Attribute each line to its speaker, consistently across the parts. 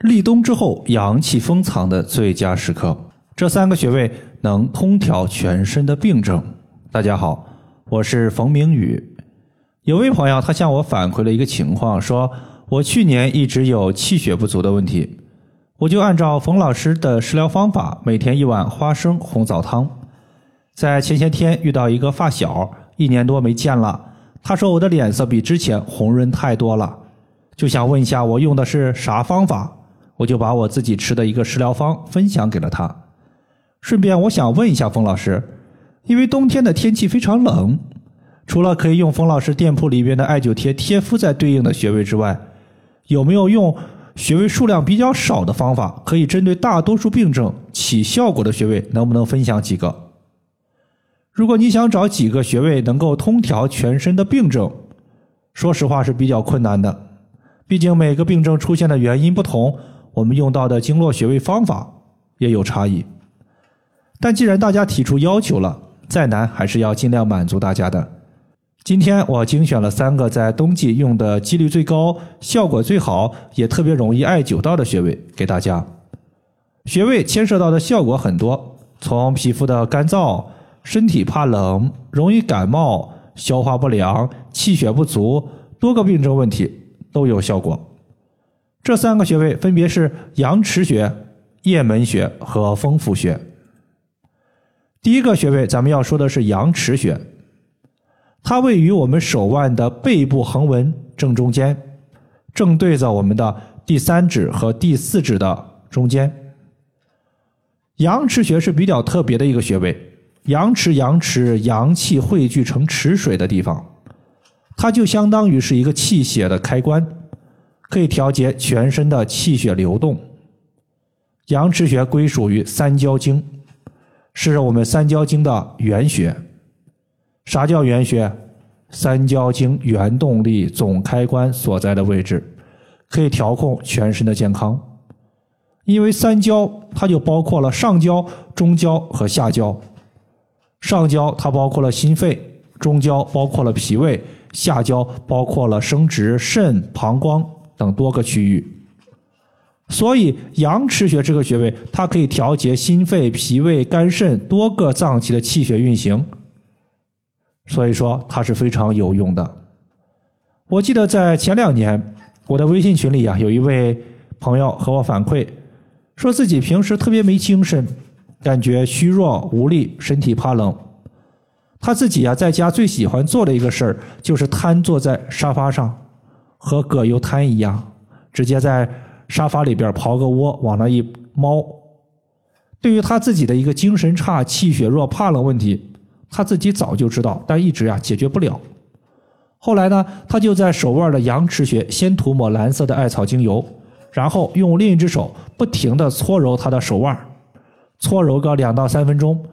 Speaker 1: 立冬之后阳气封藏的最佳时刻。这三个穴位能通调全身的病症。大家好，我是冯明宇。有位朋友他向我反馈了一个情况，说我去年一直有气血不足的问题，我就按照冯老师的食疗方法，每天一碗花生红枣汤。在前些天遇到一个发小，一年多没见了，他说我的脸色比之前红润太多了，就想问一下我用的是啥方法，我就把我自己吃的一个食疗方分享给了他。顺便我想问一下冯老师，因为冬天的天气非常冷。除了可以用冯老师店铺里边的艾灸贴贴敷在对应的穴位之外，有没有用穴位数量比较少的方法，可以针对大多数病症起效果的穴位？能不能分享几个？如果你想找几个穴位能够通调全身的病症，说实话是比较困难的。毕竟每个病症出现的原因不同，我们用到的经络穴位方法也有差异。但既然大家提出要求了，再难还是要尽量满足大家的。今天我精选了三个在冬季用的几率最高、效果最好，也特别容易艾灸到的穴位给大家。穴位牵涉到的效果很多，从皮肤的干燥、身体怕冷、容易感冒、消化不良、气血不足，多个病症问题都有效果。这三个穴位分别是阳池穴、液门穴和风府穴。第一个穴位，咱们要说的是阳池穴。它位于我们手腕的背部横纹正中间，正对着我们的第三指和第四指的中间。阳池穴是比较特别的一个穴位，阳池阳池阳气汇聚成池水的地方，它就相当于是一个气血的开关，可以调节全身的气血流动。阳池穴归属于三焦经，是我们三焦经的原穴。啥叫原穴？三焦经原动力总开关所在的位置，可以调控全身的健康。因为三焦它就包括了上焦、中焦和下焦。上焦它包括了心肺，中焦包括了脾胃，下焦包括了生殖、肾、膀胱等多个区域。所以阳池穴这个穴位，它可以调节心肺、脾胃、肝肾多个脏器的气血运行。所以说它是非常有用的。我记得在前两年，我的微信群里啊，有一位朋友和我反馈，说自己平时特别没精神，感觉虚弱无力，身体怕冷。他自己啊，在家最喜欢做的一个事儿，就是瘫坐在沙发上，和葛优瘫一样，直接在沙发里边刨个窝，往那一猫。对于他自己的一个精神差、气血弱、怕冷问题。他自己早就知道，但一直呀解决不了。后来呢，他就在手腕的阳池穴先涂抹蓝色的艾草精油，然后用另一只手不停地搓揉他的手腕，搓揉个两到三分钟，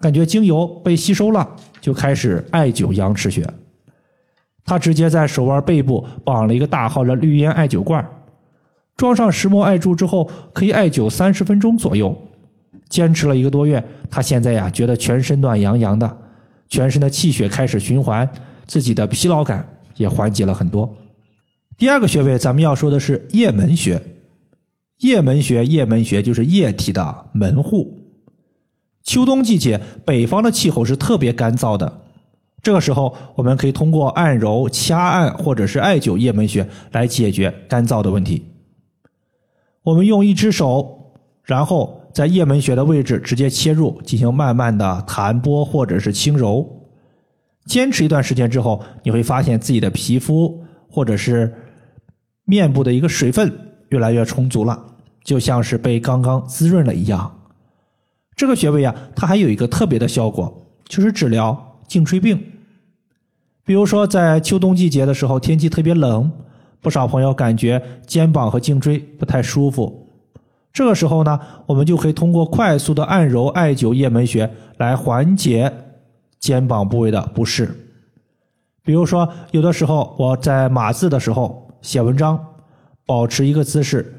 Speaker 1: 感觉精油被吸收了，就开始艾灸阳池穴。他直接在手腕背部绑了一个大号的绿烟艾灸罐，装上石墨艾柱之后，可以艾灸三十分钟左右。坚持了一个多月，他现在呀觉得全身暖洋洋的。全身的气血开始循环，自己的疲劳感也缓解了很多。第二个穴位，咱们要说的是液门穴。液门穴，液门穴就是液体的门户。秋冬季节，北方的气候是特别干燥的，这个时候我们可以通过按揉、掐按或者是艾灸液门穴来解决干燥的问题。我们用一只手，然后。在液门穴的位置直接切入，进行慢慢的弹拨或者是轻揉。坚持一段时间之后，你会发现自己的皮肤或者是面部的一个水分越来越充足了，就像是被刚刚滋润了一样。这个穴位啊，它还有一个特别的效果，就是治疗颈椎病。比如说在秋冬季节的时候，天气特别冷，不少朋友感觉肩膀和颈椎不太舒服。这个时候呢，我们就可以通过快速的按揉艾灸液门穴来缓解肩膀部位的不适。比如说，有的时候我在码字的时候写文章，保持一个姿势，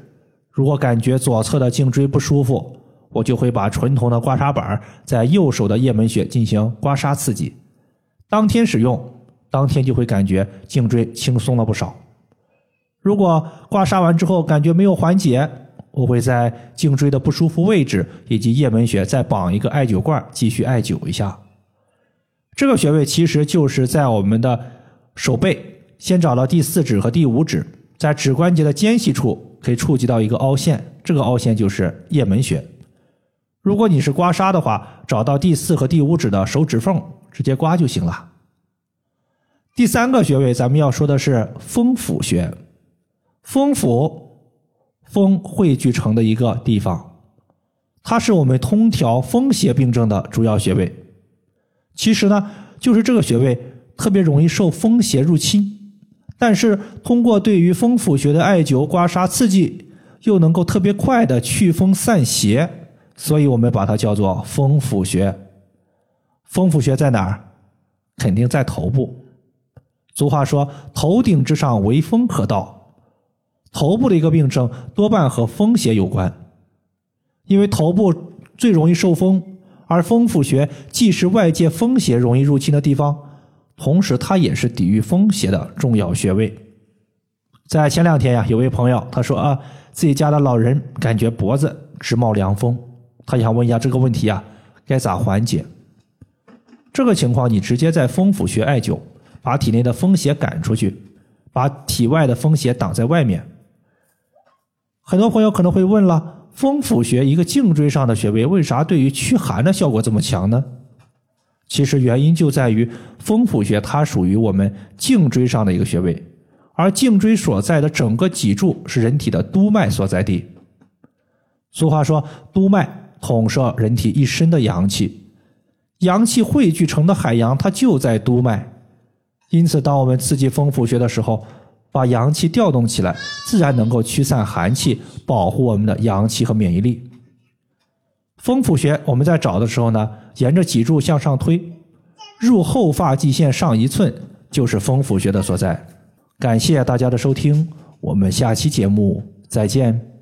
Speaker 1: 如果感觉左侧的颈椎不舒服，我就会把纯铜的刮痧板在右手的液门穴进行刮痧刺激。当天使用，当天就会感觉颈椎轻松了不少。如果刮痧完之后感觉没有缓解，我会在颈椎的不舒服位置以及叶门穴再绑一个艾灸罐，继续艾灸一下。这个穴位其实就是在我们的手背，先找到第四指和第五指，在指关节的间隙处可以触及到一个凹陷，这个凹陷就是叶门穴。如果你是刮痧的话，找到第四和第五指的手指缝，直接刮就行了。第三个穴位，咱们要说的是风府穴，风府。风汇聚成的一个地方，它是我们通调风邪病症的主要穴位。其实呢，就是这个穴位特别容易受风邪入侵，但是通过对于风府穴的艾灸、刮痧、刺激，又能够特别快的祛风散邪，所以我们把它叫做风府穴。风府穴在哪儿？肯定在头部。俗话说：“头顶之上为风可到。”头部的一个病症多半和风邪有关，因为头部最容易受风，而风府穴既是外界风邪容易入侵的地方，同时它也是抵御风邪的重要穴位。在前两天呀，有位朋友他说啊，自己家的老人感觉脖子直冒凉风，他想问一下这个问题啊，该咋缓解？这个情况你直接在风府穴艾灸，把体内的风邪赶出去，把体外的风邪挡在外面。很多朋友可能会问了：风府穴一个颈椎上的穴位，为啥对于驱寒的效果这么强呢？其实原因就在于风府穴它属于我们颈椎上的一个穴位，而颈椎所在的整个脊柱是人体的督脉所在地。俗话说，督脉统摄人体一身的阳气，阳气汇聚成的海洋，它就在督脉。因此，当我们刺激风府穴的时候，把阳气调动起来，自然能够驱散寒气，保护我们的阳气和免疫力。风府穴，我们在找的时候呢，沿着脊柱向上推，入后发际线上一寸就是风府穴的所在。感谢大家的收听，我们下期节目再见。